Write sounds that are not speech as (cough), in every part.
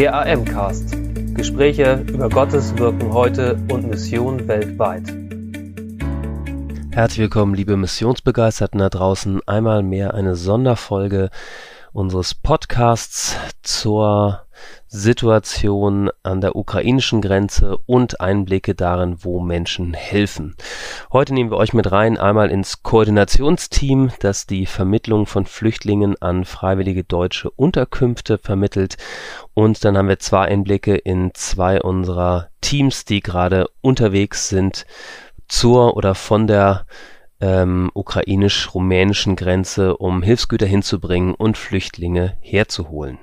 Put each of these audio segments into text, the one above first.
Der AM-Cast. Gespräche über Gottes Wirken heute und Mission weltweit. Herzlich willkommen, liebe Missionsbegeisterten da draußen. Einmal mehr eine Sonderfolge unseres Podcasts zur Situation an der ukrainischen Grenze und Einblicke darin, wo Menschen helfen. Heute nehmen wir euch mit rein einmal ins Koordinationsteam, das die Vermittlung von Flüchtlingen an freiwillige deutsche Unterkünfte vermittelt. Und dann haben wir zwei Einblicke in zwei unserer Teams, die gerade unterwegs sind zur oder von der ähm, ukrainisch-rumänischen Grenze, um Hilfsgüter hinzubringen und Flüchtlinge herzuholen.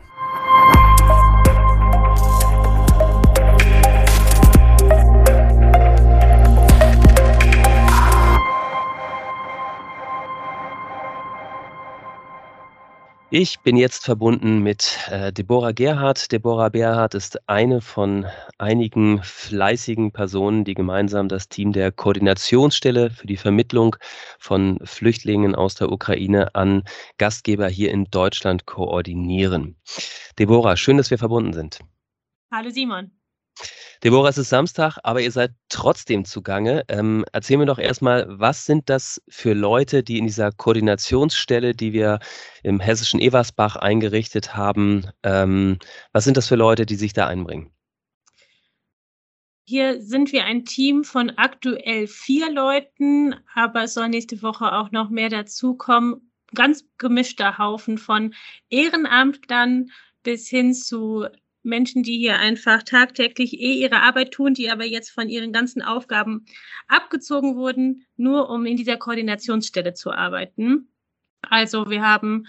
Ich bin jetzt verbunden mit äh, Deborah Gerhardt. Deborah Gerhardt ist eine von einigen fleißigen Personen, die gemeinsam das Team der Koordinationsstelle für die Vermittlung von Flüchtlingen aus der Ukraine an Gastgeber hier in Deutschland koordinieren. Deborah, schön, dass wir verbunden sind. Hallo Simon. Deborah, es ist Samstag, aber ihr seid trotzdem zugange. Ähm, erzähl mir doch erstmal, was sind das für Leute, die in dieser Koordinationsstelle, die wir im hessischen Eversbach eingerichtet haben, ähm, was sind das für Leute, die sich da einbringen? Hier sind wir ein Team von aktuell vier Leuten, aber es soll nächste Woche auch noch mehr dazukommen. Ganz gemischter Haufen von Ehrenamtlern bis hin zu Menschen, die hier einfach tagtäglich eh ihre Arbeit tun, die aber jetzt von ihren ganzen Aufgaben abgezogen wurden, nur um in dieser Koordinationsstelle zu arbeiten. Also wir haben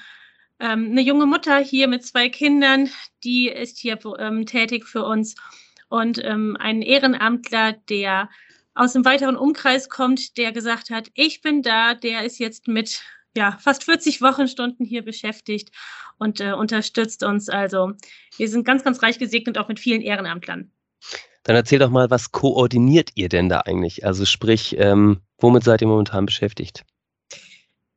ähm, eine junge Mutter hier mit zwei Kindern, die ist hier ähm, tätig für uns und ähm, einen Ehrenamtler, der aus dem weiteren Umkreis kommt, der gesagt hat, ich bin da, der ist jetzt mit ja, fast 40 Wochenstunden hier beschäftigt und äh, unterstützt uns. Also wir sind ganz, ganz reich gesegnet, auch mit vielen Ehrenamtlern. Dann erzähl doch mal, was koordiniert ihr denn da eigentlich? Also sprich, ähm, womit seid ihr momentan beschäftigt?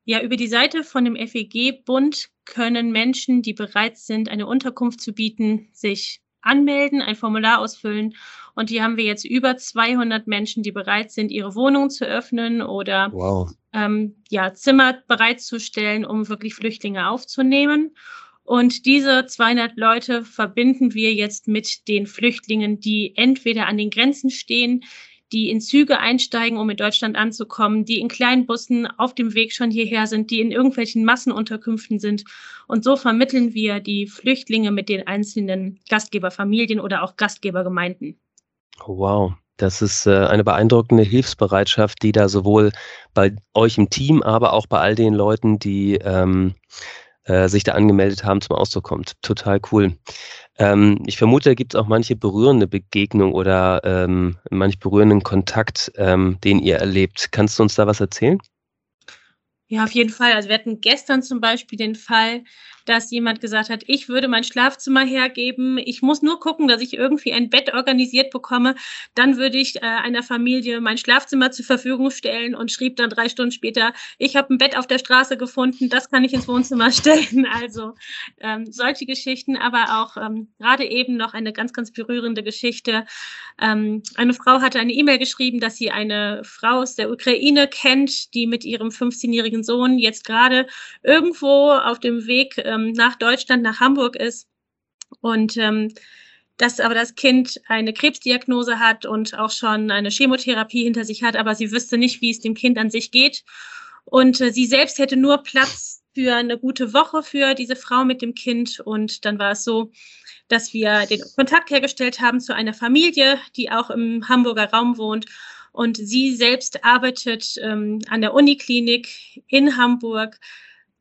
Ja, über die Seite von dem FEG-Bund können Menschen, die bereit sind, eine Unterkunft zu bieten, sich anmelden, ein Formular ausfüllen. Und hier haben wir jetzt über 200 Menschen, die bereit sind, ihre Wohnung zu öffnen oder wow. ähm, ja, Zimmer bereitzustellen, um wirklich Flüchtlinge aufzunehmen. Und diese 200 Leute verbinden wir jetzt mit den Flüchtlingen, die entweder an den Grenzen stehen, die in Züge einsteigen, um in Deutschland anzukommen, die in kleinen Bussen auf dem Weg schon hierher sind, die in irgendwelchen Massenunterkünften sind. Und so vermitteln wir die Flüchtlinge mit den einzelnen Gastgeberfamilien oder auch Gastgebergemeinden. Wow. Das ist äh, eine beeindruckende Hilfsbereitschaft, die da sowohl bei euch im Team, aber auch bei all den Leuten, die ähm, äh, sich da angemeldet haben, zum Ausdruck kommt. Total cool. Ähm, ich vermute, da gibt es auch manche berührende Begegnung oder ähm, manch berührenden Kontakt, ähm, den ihr erlebt. Kannst du uns da was erzählen? Ja, auf jeden Fall. Also wir hatten gestern zum Beispiel den Fall, dass jemand gesagt hat, ich würde mein Schlafzimmer hergeben, ich muss nur gucken, dass ich irgendwie ein Bett organisiert bekomme, dann würde ich äh, einer Familie mein Schlafzimmer zur Verfügung stellen und schrieb dann drei Stunden später, ich habe ein Bett auf der Straße gefunden, das kann ich ins Wohnzimmer (laughs) stellen. Also ähm, solche Geschichten, aber auch ähm, gerade eben noch eine ganz, ganz berührende Geschichte. Ähm, eine Frau hatte eine E-Mail geschrieben, dass sie eine Frau aus der Ukraine kennt, die mit ihrem 15-jährigen Sohn jetzt gerade irgendwo auf dem Weg ähm, nach Deutschland, nach Hamburg ist. Und ähm, dass aber das Kind eine Krebsdiagnose hat und auch schon eine Chemotherapie hinter sich hat, aber sie wüsste nicht, wie es dem Kind an sich geht. Und äh, sie selbst hätte nur Platz für eine gute Woche für diese Frau mit dem Kind. Und dann war es so, dass wir den Kontakt hergestellt haben zu einer Familie, die auch im Hamburger Raum wohnt. Und sie selbst arbeitet ähm, an der Uniklinik in Hamburg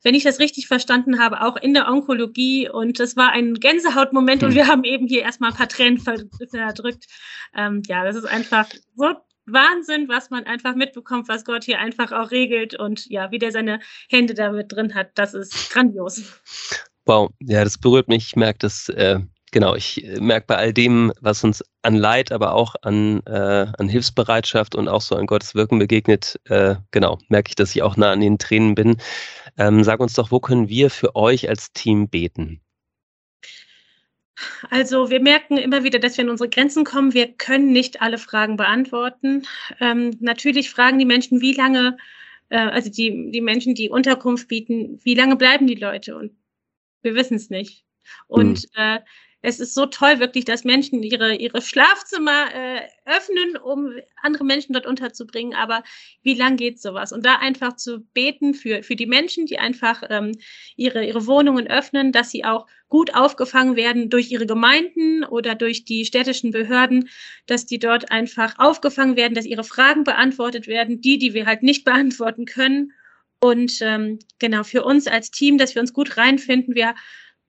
wenn ich das richtig verstanden habe, auch in der Onkologie. Und das war ein Gänsehautmoment und hm. wir haben eben hier erstmal ein paar Tränen verdrückt. Ähm, ja, das ist einfach so Wahnsinn, was man einfach mitbekommt, was Gott hier einfach auch regelt und ja, wie der seine Hände damit drin hat. Das ist grandios. Wow, ja, das berührt mich. Ich merke das. Äh genau, ich äh, merke bei all dem, was uns an Leid, aber auch an, äh, an Hilfsbereitschaft und auch so an Gottes Wirken begegnet, äh, genau, merke ich, dass ich auch nah an den Tränen bin. Ähm, sag uns doch, wo können wir für euch als Team beten? also wir merken immer wieder, dass wir in unsere Grenzen kommen. Wir können nicht alle Fragen beantworten. Ähm, natürlich fragen die Menschen, wie lange, äh, also die, die Menschen, die Unterkunft bieten, wie lange bleiben die Leute? Und wir wissen es nicht. Und mhm. äh, es ist so toll wirklich, dass Menschen ihre, ihre Schlafzimmer äh, öffnen, um andere Menschen dort unterzubringen. Aber wie lang geht sowas? Und da einfach zu beten für, für die Menschen, die einfach ähm, ihre, ihre Wohnungen öffnen, dass sie auch gut aufgefangen werden durch ihre Gemeinden oder durch die städtischen Behörden, dass die dort einfach aufgefangen werden, dass ihre Fragen beantwortet werden, die, die wir halt nicht (laughs) beantworten können. Und ähm, genau, für uns als Team, dass wir uns gut reinfinden. Wir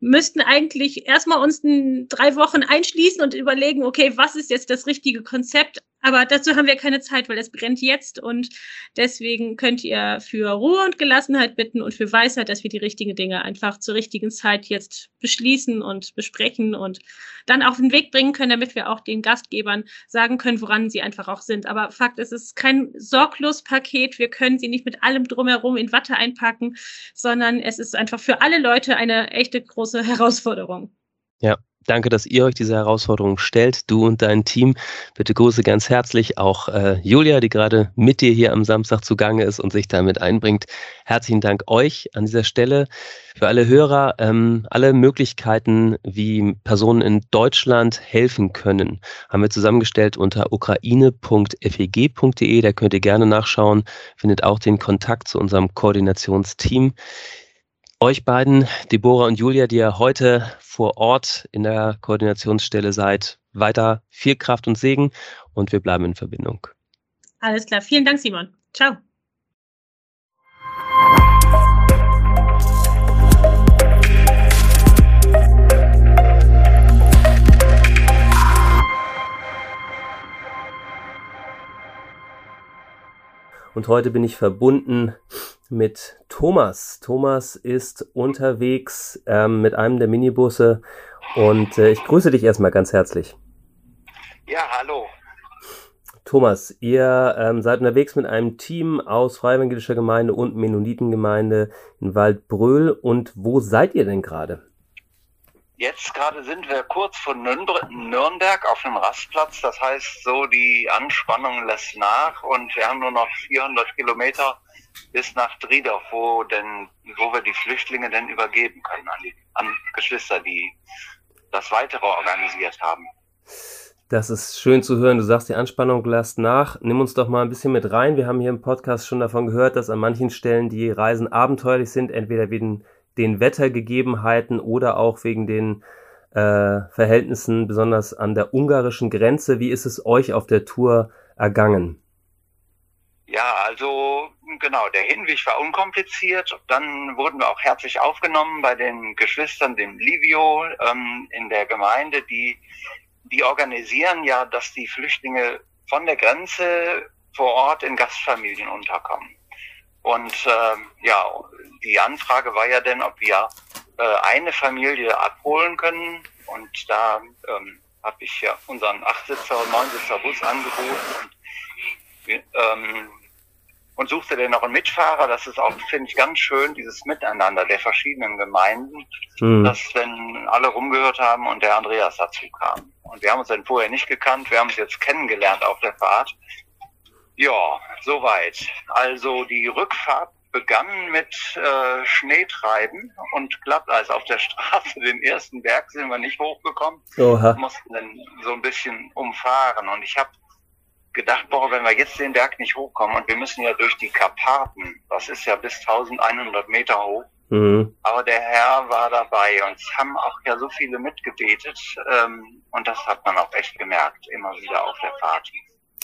müssten eigentlich erstmal uns drei Wochen einschließen und überlegen, okay, was ist jetzt das richtige Konzept? Aber dazu haben wir keine Zeit, weil es brennt jetzt und deswegen könnt ihr für Ruhe und Gelassenheit bitten und für Weisheit, dass wir die richtigen Dinge einfach zur richtigen Zeit jetzt beschließen und besprechen und dann auf den Weg bringen können, damit wir auch den Gastgebern sagen können, woran sie einfach auch sind. Aber Fakt ist, es ist kein Sorglospaket. Wir können sie nicht mit allem drumherum in Watte einpacken, sondern es ist einfach für alle Leute eine echte große Herausforderung. Ja, Danke, dass ihr euch diese Herausforderung stellt, du und dein Team. Bitte grüße ganz herzlich auch äh, Julia, die gerade mit dir hier am Samstag zugange ist und sich damit einbringt. Herzlichen Dank euch an dieser Stelle. Für alle Hörer, ähm, alle Möglichkeiten, wie Personen in Deutschland helfen können, haben wir zusammengestellt unter ukraine.feg.de. Da könnt ihr gerne nachschauen, findet auch den Kontakt zu unserem Koordinationsteam euch beiden, Deborah und Julia, die ihr heute vor Ort in der Koordinationsstelle seid, weiter viel Kraft und Segen und wir bleiben in Verbindung. Alles klar. Vielen Dank, Simon. Ciao. Und heute bin ich verbunden mit Thomas. Thomas ist unterwegs ähm, mit einem der Minibusse und äh, ich grüße dich erstmal ganz herzlich. Ja, hallo. Thomas, ihr ähm, seid unterwegs mit einem Team aus Freievangelischer Gemeinde und Mennonitengemeinde in Waldbröl. Und wo seid ihr denn gerade? Jetzt gerade sind wir kurz von Nürnberg auf einem Rastplatz. Das heißt, so die Anspannung lässt nach und wir haben nur noch 400 Kilometer bis nach Driedorf, wo denn, wo wir die Flüchtlinge denn übergeben können an, die, an Geschwister, die das Weitere organisiert haben. Das ist schön zu hören. Du sagst, die Anspannung lässt nach. Nimm uns doch mal ein bisschen mit rein. Wir haben hier im Podcast schon davon gehört, dass an manchen Stellen die Reisen abenteuerlich sind, entweder wegen den Wettergegebenheiten oder auch wegen den äh, Verhältnissen, besonders an der ungarischen Grenze. Wie ist es euch auf der Tour ergangen? Ja, also genau, der Hinweg war unkompliziert. Dann wurden wir auch herzlich aufgenommen bei den Geschwistern, dem Livio ähm, in der Gemeinde, die, die organisieren ja, dass die Flüchtlinge von der Grenze vor Ort in Gastfamilien unterkommen. Und äh, ja, die Anfrage war ja dann, ob wir äh, eine Familie abholen können. Und da ähm, habe ich ja unseren Achtsitzer und Neunsitzer Bus angeboten. Und, ähm, und suchte dann noch einen Mitfahrer. Das ist auch, finde ich, ganz schön, dieses Miteinander der verschiedenen Gemeinden, mhm. dass wenn alle rumgehört haben und der Andreas dazu kam. Und wir haben uns dann vorher nicht gekannt, wir haben uns jetzt kennengelernt auf der Fahrt. Ja, soweit. Also die Rückfahrt begann mit äh, Schneetreiben und Glatteis auf der (laughs) Straße. Den ersten Berg sind wir nicht hochgekommen, Oha. mussten dann so ein bisschen umfahren. Und ich habe gedacht, boah, wenn wir jetzt den Berg nicht hochkommen und wir müssen ja durch die Karpaten, das ist ja bis 1100 Meter hoch. Mhm. Aber der Herr war dabei und es haben auch ja so viele mitgebetet ähm, und das hat man auch echt gemerkt, immer wieder auf der Fahrt.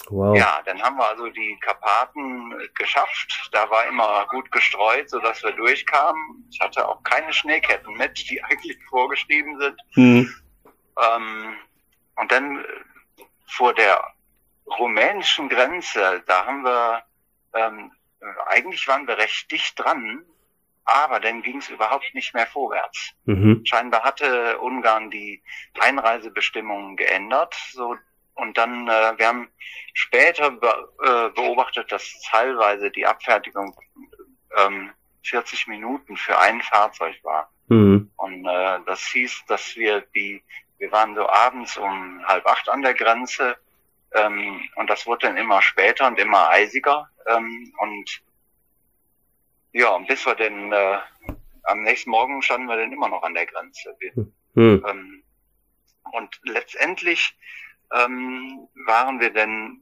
Wow. Ja, dann haben wir also die Karpaten geschafft. Da war immer gut gestreut, sodass wir durchkamen. Ich hatte auch keine Schneeketten mit, die (laughs) eigentlich vorgeschrieben sind. Mhm. Ähm, und dann vor der rumänischen Grenze, da haben wir, ähm, eigentlich waren wir recht dicht dran, aber dann ging es überhaupt nicht mehr vorwärts. Mhm. Scheinbar hatte Ungarn die Einreisebestimmungen geändert, so und dann, äh, wir haben später be äh, beobachtet, dass teilweise die Abfertigung ähm, 40 Minuten für ein Fahrzeug war. Mhm. Und äh, das hieß, dass wir die wir waren so abends um halb acht an der Grenze ähm, und das wurde dann immer später und immer eisiger. Ähm, und ja, bis wir dann äh, am nächsten Morgen standen wir dann immer noch an der Grenze. Wir, hm. ähm, und letztendlich ähm, waren wir dann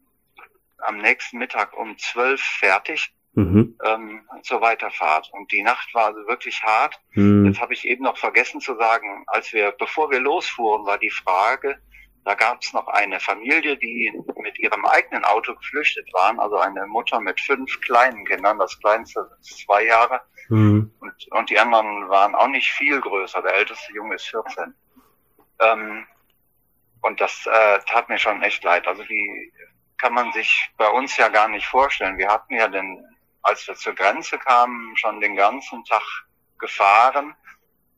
am nächsten Mittag um zwölf fertig mhm. ähm, zur Weiterfahrt. Und die Nacht war also wirklich hart. Mhm. Jetzt habe ich eben noch vergessen zu sagen, als wir, bevor wir losfuhren, war die Frage, da gab es noch eine Familie, die mit ihrem eigenen Auto geflüchtet waren, also eine Mutter mit fünf kleinen Kindern, das kleinste ist zwei Jahre mhm. und, und die anderen waren auch nicht viel größer, der älteste Junge ist 14. Ähm, und das äh, tat mir schon echt leid. Also die kann man sich bei uns ja gar nicht vorstellen. Wir hatten ja den, als wir zur Grenze kamen, schon den ganzen Tag gefahren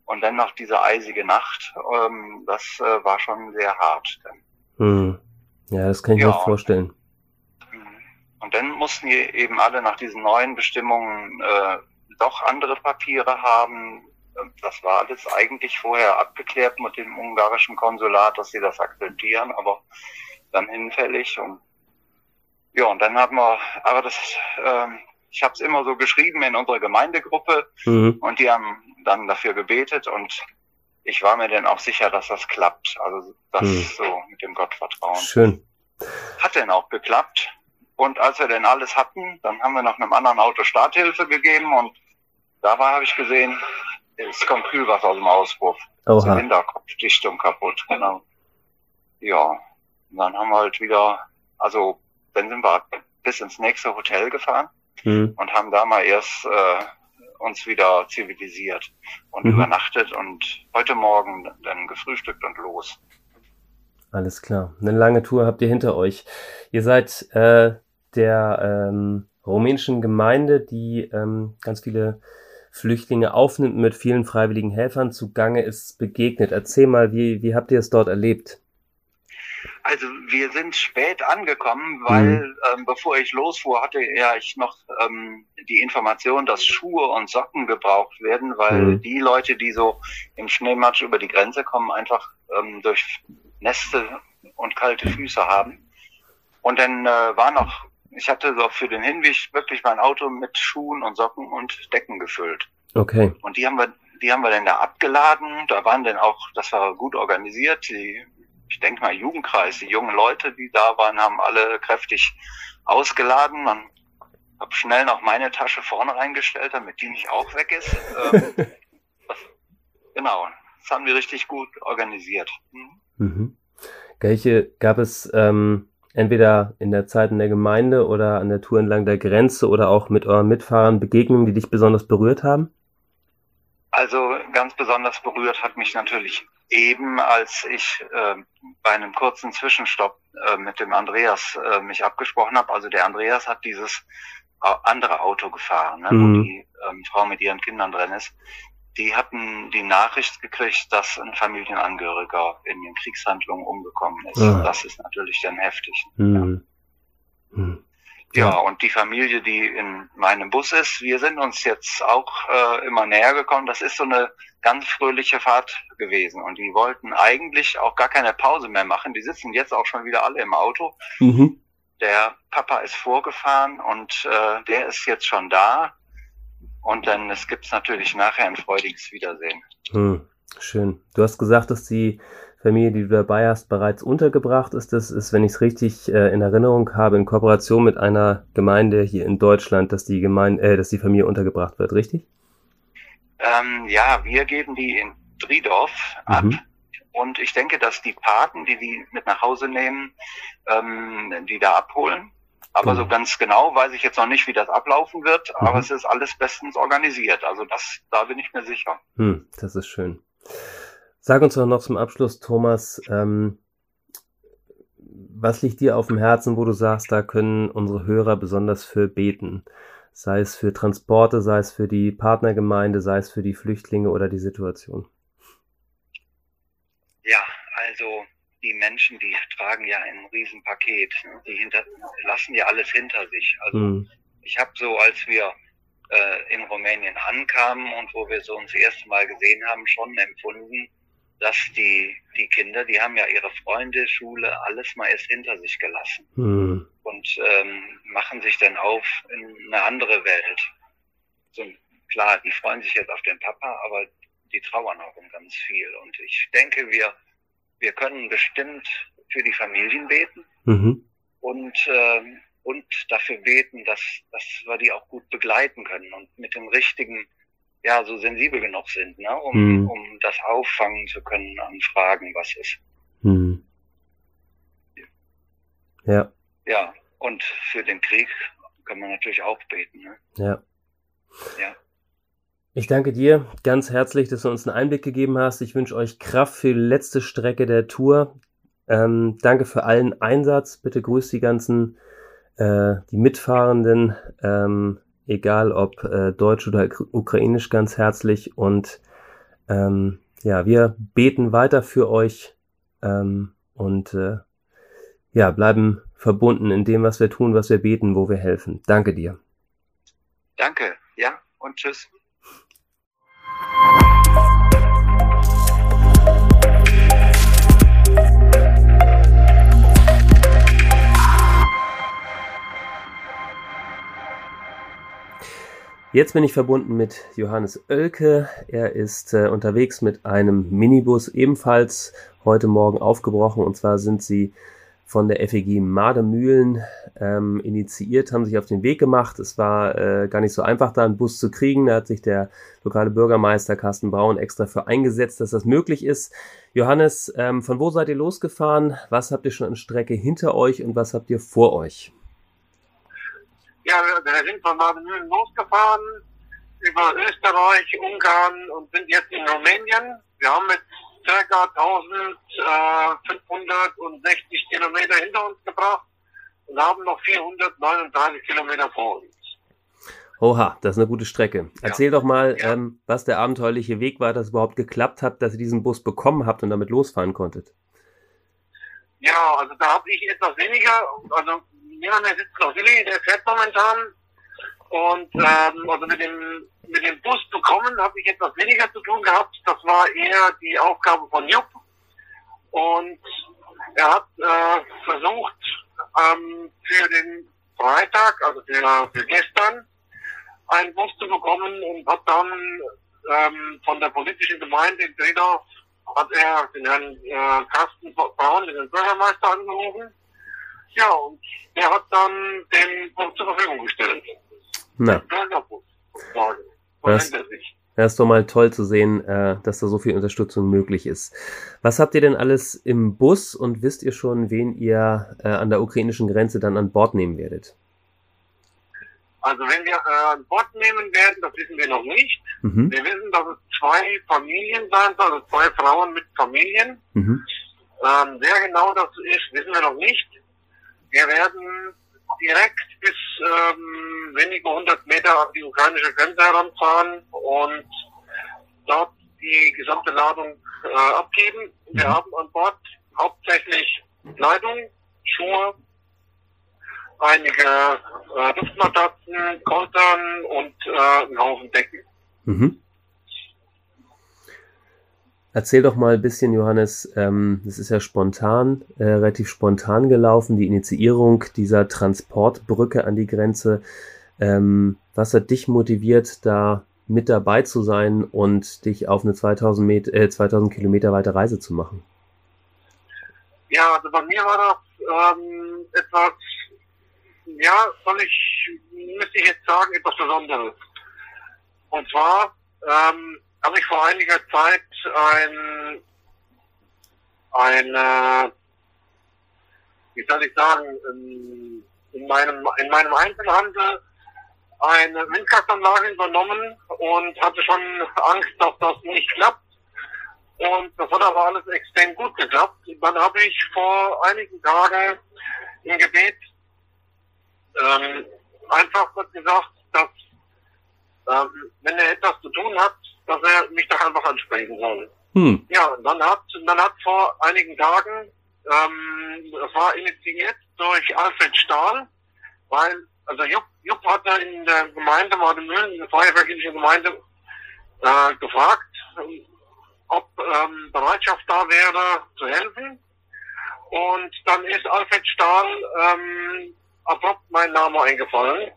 und dann noch diese eisige Nacht, ähm, das äh, war schon sehr hart. Hm. Ja, das kann ich ja, mir vorstellen. Mhm. Und dann mussten die eben alle nach diesen neuen Bestimmungen äh, doch andere Papiere haben. Das war alles eigentlich vorher abgeklärt mit dem ungarischen Konsulat, dass sie das akzeptieren, aber dann hinfällig. Und ja, und dann haben wir, aber das, äh, ich habe es immer so geschrieben in unserer Gemeindegruppe mhm. und die haben dann dafür gebetet und ich war mir dann auch sicher, dass das klappt. Also das hm. so mit dem Gottvertrauen. Schön. Hat denn auch geklappt. Und als wir denn alles hatten, dann haben wir noch einem anderen Auto Starthilfe gegeben und da war, habe ich gesehen, es kommt Kühlwasser aus dem Auspuff. Oha. Zylinderkopfdichtung kaputt, genau. Ja, und dann haben wir halt wieder, also dann sind wir bis ins nächste Hotel gefahren hm. und haben da mal erst äh, uns wieder zivilisiert und mhm. übernachtet und heute Morgen dann gefrühstückt und los. Alles klar. Eine lange Tour habt ihr hinter euch. Ihr seid äh, der ähm, rumänischen Gemeinde, die ähm, ganz viele Flüchtlinge aufnimmt, mit vielen freiwilligen Helfern zugange ist, begegnet. Erzähl mal, wie, wie habt ihr es dort erlebt? Also wir sind spät angekommen, weil mhm. ähm, bevor ich losfuhr, hatte ja ich noch ähm, die Information, dass Schuhe und Socken gebraucht werden, weil mhm. die Leute, die so im Schneematsch über die Grenze kommen, einfach ähm, durch Näste und kalte Füße haben. Und dann äh, war noch, ich hatte so für den Hinweg wirklich mein Auto mit Schuhen und Socken und Decken gefüllt. Okay. Und die haben wir, die haben wir dann da abgeladen. Da waren dann auch, das war gut organisiert. Die ich denke mal, Jugendkreis, die jungen Leute, die da waren, haben alle kräftig ausgeladen. Man habe schnell noch meine Tasche vorne reingestellt, damit die nicht auch weg ist. Ähm, (laughs) das, genau, das haben wir richtig gut organisiert. Mhm. Mhm. Welche gab es ähm, entweder in der Zeit in der Gemeinde oder an der Tour entlang der Grenze oder auch mit euren Mitfahrern Begegnungen, die dich besonders berührt haben? Also ganz besonders berührt hat mich natürlich eben, als ich äh, bei einem kurzen Zwischenstopp äh, mit dem Andreas äh, mich abgesprochen habe. Also der Andreas hat dieses äh, andere Auto gefahren, ne, mhm. wo die ähm, Frau mit ihren Kindern drin ist. Die hatten die Nachricht gekriegt, dass ein Familienangehöriger in den Kriegshandlungen umgekommen ist. Ja. Das ist natürlich dann heftig. Mhm. Ja. Mhm. Ja, und die Familie, die in meinem Bus ist, wir sind uns jetzt auch äh, immer näher gekommen. Das ist so eine ganz fröhliche Fahrt gewesen. Und die wollten eigentlich auch gar keine Pause mehr machen. Die sitzen jetzt auch schon wieder alle im Auto. Mhm. Der Papa ist vorgefahren und äh, der ist jetzt schon da. Und dann es gibt's natürlich nachher ein freudiges Wiedersehen. Hm, schön. Du hast gesagt, dass die Familie, die du dabei hast, bereits untergebracht ist. Das ist, wenn ich es richtig äh, in Erinnerung habe, in Kooperation mit einer Gemeinde hier in Deutschland, dass die Gemeinde, äh, dass die Familie untergebracht wird, richtig? Ähm, ja, wir geben die in Driedorf ab. Mhm. Und ich denke, dass die Paten, die die mit nach Hause nehmen, ähm, die da abholen. Aber mhm. so ganz genau weiß ich jetzt noch nicht, wie das ablaufen wird. Mhm. Aber es ist alles bestens organisiert. Also das, da bin ich mir sicher. Hm, das ist schön. Sag uns doch noch zum Abschluss, Thomas, ähm, was liegt dir auf dem Herzen, wo du sagst, da können unsere Hörer besonders für beten? Sei es für Transporte, sei es für die Partnergemeinde, sei es für die Flüchtlinge oder die Situation. Ja, also die Menschen, die tragen ja ein Riesenpaket. Die hinter, lassen ja alles hinter sich. Also hm. ich habe so, als wir äh, in Rumänien ankamen und wo wir so uns das erste Mal gesehen haben, schon empfunden, dass die die Kinder, die haben ja ihre Freunde, Schule, alles mal erst hinter sich gelassen mhm. und ähm, machen sich dann auf in eine andere Welt. So, klar, die freuen sich jetzt auf den Papa, aber die trauern auch um ganz viel. Und ich denke, wir, wir können bestimmt für die Familien beten mhm. und, äh, und dafür beten, dass, dass wir die auch gut begleiten können und mit dem richtigen ja so sensibel genug sind, ne, um, hm. um das auffangen zu können an Fragen, was ist. Hm. Ja. Ja, und für den Krieg kann man natürlich auch beten. Ne? Ja. Ja. Ich danke dir ganz herzlich, dass du uns einen Einblick gegeben hast. Ich wünsche euch Kraft für die letzte Strecke der Tour. Ähm, danke für allen Einsatz. Bitte grüßt die ganzen, äh, die Mitfahrenden. Ähm, egal ob äh, deutsch oder ukrainisch, ganz herzlich. Und ähm, ja, wir beten weiter für euch ähm, und äh, ja, bleiben verbunden in dem, was wir tun, was wir beten, wo wir helfen. Danke dir. Danke, ja, und tschüss. Jetzt bin ich verbunden mit Johannes Oelke. Er ist äh, unterwegs mit einem Minibus, ebenfalls heute Morgen aufgebrochen. Und zwar sind sie von der FEG Mademühlen ähm, initiiert, haben sich auf den Weg gemacht. Es war äh, gar nicht so einfach, da einen Bus zu kriegen. Da hat sich der lokale Bürgermeister Carsten Braun extra für eingesetzt, dass das möglich ist. Johannes, ähm, von wo seid ihr losgefahren? Was habt ihr schon an Strecke hinter euch und was habt ihr vor euch? Ja, wir sind von Baden-Mühlen losgefahren über Österreich, Ungarn und sind jetzt in Rumänien. Wir haben jetzt circa 1560 Kilometer hinter uns gebracht und haben noch 439 Kilometer vor uns. Oha, das ist eine gute Strecke. Erzähl ja. doch mal, ja. ähm, was der abenteuerliche Weg war, dass es überhaupt geklappt hat, dass ihr diesen Bus bekommen habt und damit losfahren konntet. Ja, also da habe ich etwas weniger, also ja, der sitzt noch Willi, der fährt momentan. Und ähm, also mit dem mit dem Bus bekommen habe ich etwas weniger zu tun gehabt. Das war eher die Aufgabe von Jupp. Und er hat äh, versucht, ähm, für den Freitag, also für, für gestern, einen Bus zu bekommen und hat dann ähm, von der politischen Gemeinde in Dredorf hat er den Herrn äh, Carsten Braun, den Bürgermeister, angerufen ja, und der hat dann den Punkt zur Verfügung gestellt. Na. Das, das ist doch mal toll zu sehen, äh, dass da so viel Unterstützung möglich ist. Was habt ihr denn alles im Bus und wisst ihr schon, wen ihr äh, an der ukrainischen Grenze dann an Bord nehmen werdet? Also wenn wir äh, an Bord nehmen werden, das wissen wir noch nicht. Mhm. Wir wissen, dass es zwei Familien sein soll, also zwei Frauen mit Familien. Mhm. Ähm, wer genau das ist, wissen wir noch nicht. Wir werden direkt bis ähm, wenige hundert Meter an die ukrainische Grenze heranfahren und dort die gesamte Ladung äh, abgeben. Wir mhm. haben an Bord hauptsächlich Kleidung, Schuhe, einige äh, Duftmatratzen, Kontern und äh, einen Haufen Decken. Mhm. Erzähl doch mal ein bisschen, Johannes, ähm, das ist ja spontan, äh, relativ spontan gelaufen, die Initiierung dieser Transportbrücke an die Grenze. Ähm, was hat dich motiviert, da mit dabei zu sein und dich auf eine 2000, Meter, äh, 2000 Kilometer weite Reise zu machen? Ja, also bei mir war das ähm, etwas, ja, soll ich, müsste ich jetzt sagen, etwas Besonderes. Und zwar, ähm, habe ich vor einiger Zeit ein, eine, wie soll ich sagen, in, in meinem, in meinem Einzelhandel eine Windkraftanlage übernommen und hatte schon Angst, dass das nicht klappt. Und das hat aber alles extrem gut geklappt. Dann habe ich vor einigen Tagen im Gebet ähm, einfach gesagt, dass ähm, wenn er etwas zu tun hat, dass er mich doch einfach ansprechen soll. Hm. Ja, und dann hat, dann hat vor einigen Tagen, ähm, das war initiiert durch Alfred Stahl, weil, also Jupp, Jupp hatte in der Gemeinde Mademühlen, in der feuerwehrlichen Gemeinde, äh, gefragt, ob ähm, Bereitschaft da wäre, zu helfen. Und dann ist Alfred Stahl ähm, abrupt mein Name eingefallen.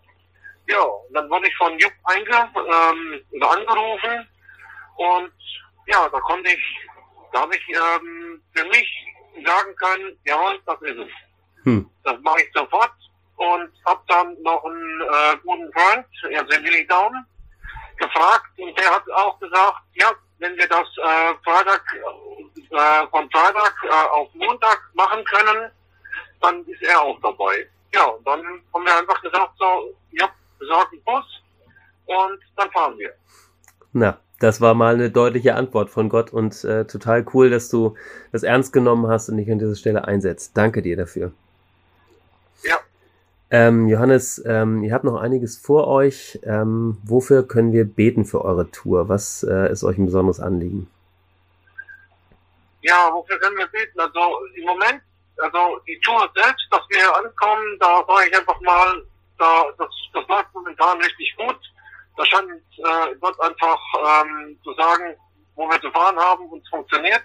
Ja, dann wurde ich von Jupp einge, ähm, angerufen und ja, da konnte ich, da habe ich ähm, für mich sagen können, jawohl, das ist es. Hm. Das mache ich sofort und habe dann noch einen äh, guten Freund, also Willi Daum, gefragt und der hat auch gesagt, ja, wenn wir das äh, Freitag, äh, von Freitag äh, auf Montag machen können, dann ist er auch dabei. Ja, und dann haben wir einfach gesagt, so, ja, besorgt einen Bus und dann fahren wir. Na, das war mal eine deutliche Antwort von Gott und äh, total cool, dass du das ernst genommen hast und dich an dieser Stelle einsetzt. Danke dir dafür. Ja. Ähm, Johannes, ähm, ihr habt noch einiges vor euch. Ähm, wofür können wir beten für eure Tour? Was äh, ist euch ein besonderes Anliegen? Ja, wofür können wir beten? Also im Moment, also die Tour selbst, dass wir ankommen, da sage ich einfach mal, da, das, das läuft momentan richtig gut. Da scheint äh, Gott einfach ähm, zu sagen, wo wir zu fahren haben und es funktioniert.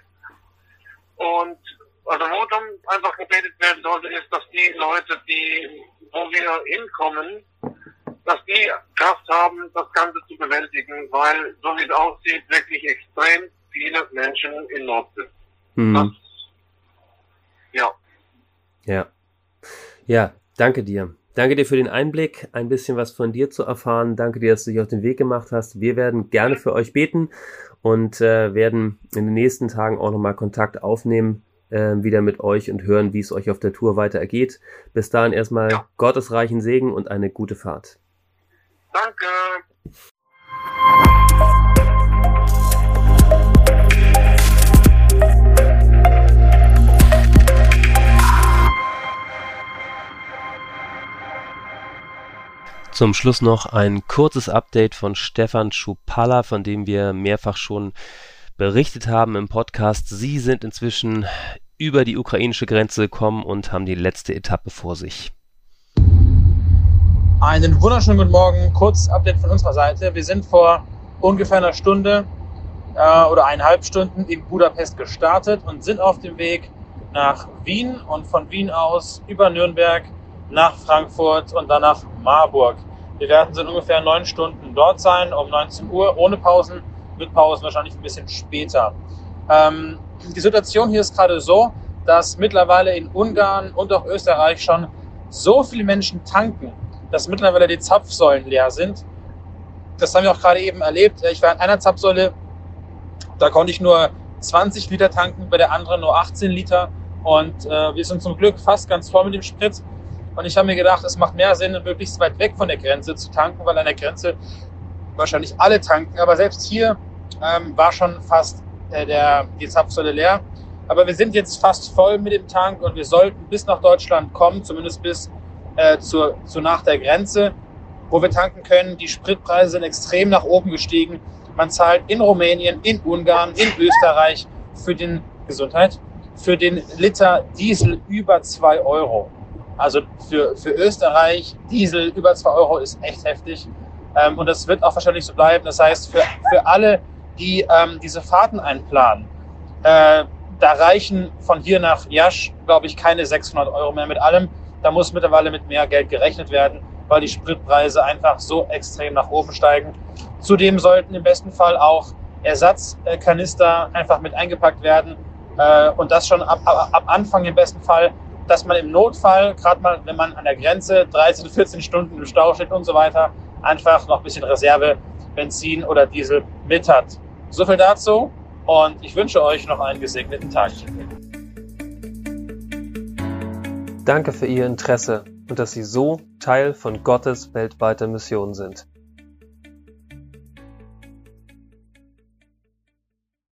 Und also wo dann einfach gebetet werden sollte, ist, dass die Leute, die, wo wir hinkommen, dass die Kraft haben, das Ganze zu bewältigen, weil, so wie es aussieht, wirklich extrem viele Menschen in Not sind. Das, ja. Ja. Ja, danke dir. Danke dir für den Einblick, ein bisschen was von dir zu erfahren. Danke dir, dass du dich auf den Weg gemacht hast. Wir werden gerne für euch beten und äh, werden in den nächsten Tagen auch nochmal Kontakt aufnehmen, äh, wieder mit euch und hören, wie es euch auf der Tour weiter ergeht. Bis dahin erstmal ja. Gottes reichen Segen und eine gute Fahrt. Danke. Zum Schluss noch ein kurzes Update von Stefan Schupalla, von dem wir mehrfach schon berichtet haben im Podcast. Sie sind inzwischen über die ukrainische Grenze gekommen und haben die letzte Etappe vor sich. Einen wunderschönen guten Morgen. Kurz Update von unserer Seite. Wir sind vor ungefähr einer Stunde äh, oder eineinhalb Stunden in Budapest gestartet und sind auf dem Weg nach Wien und von Wien aus über Nürnberg nach Frankfurt und dann nach Marburg. Wir werden so ungefähr neun Stunden dort sein, um 19 Uhr, ohne Pausen, mit Pausen wahrscheinlich ein bisschen später. Ähm, die Situation hier ist gerade so, dass mittlerweile in Ungarn und auch Österreich schon so viele Menschen tanken, dass mittlerweile die Zapfsäulen leer sind. Das haben wir auch gerade eben erlebt. Ich war an einer Zapfsäule, da konnte ich nur 20 Liter tanken, bei der anderen nur 18 Liter. Und äh, wir sind zum Glück fast ganz voll mit dem Sprit. Und ich habe mir gedacht, es macht mehr Sinn, möglichst weit weg von der Grenze zu tanken, weil an der Grenze wahrscheinlich alle tanken. Aber selbst hier ähm, war schon fast äh, der, die Zapfsäule leer. Aber wir sind jetzt fast voll mit dem Tank und wir sollten bis nach Deutschland kommen, zumindest bis äh, zu, zu nach der Grenze, wo wir tanken können. Die Spritpreise sind extrem nach oben gestiegen. Man zahlt in Rumänien, in Ungarn, in Österreich für den Gesundheit, für den Liter Diesel über zwei Euro. Also für, für Österreich Diesel über 2 Euro ist echt heftig. Ähm, und das wird auch wahrscheinlich so bleiben. Das heißt, für, für alle, die ähm, diese Fahrten einplanen, äh, da reichen von hier nach Jasch, glaube ich, keine 600 Euro mehr mit allem. Da muss mittlerweile mit mehr Geld gerechnet werden, weil die Spritpreise einfach so extrem nach oben steigen. Zudem sollten im besten Fall auch Ersatzkanister einfach mit eingepackt werden. Äh, und das schon ab, ab, ab Anfang im besten Fall dass man im Notfall, gerade mal, wenn man an der Grenze 13, 14 Stunden im Stau steht und so weiter, einfach noch ein bisschen Reserve, Benzin oder Diesel mit hat. So viel dazu und ich wünsche euch noch einen gesegneten Tag. Danke für Ihr Interesse und dass Sie so Teil von Gottes weltweiter Mission sind.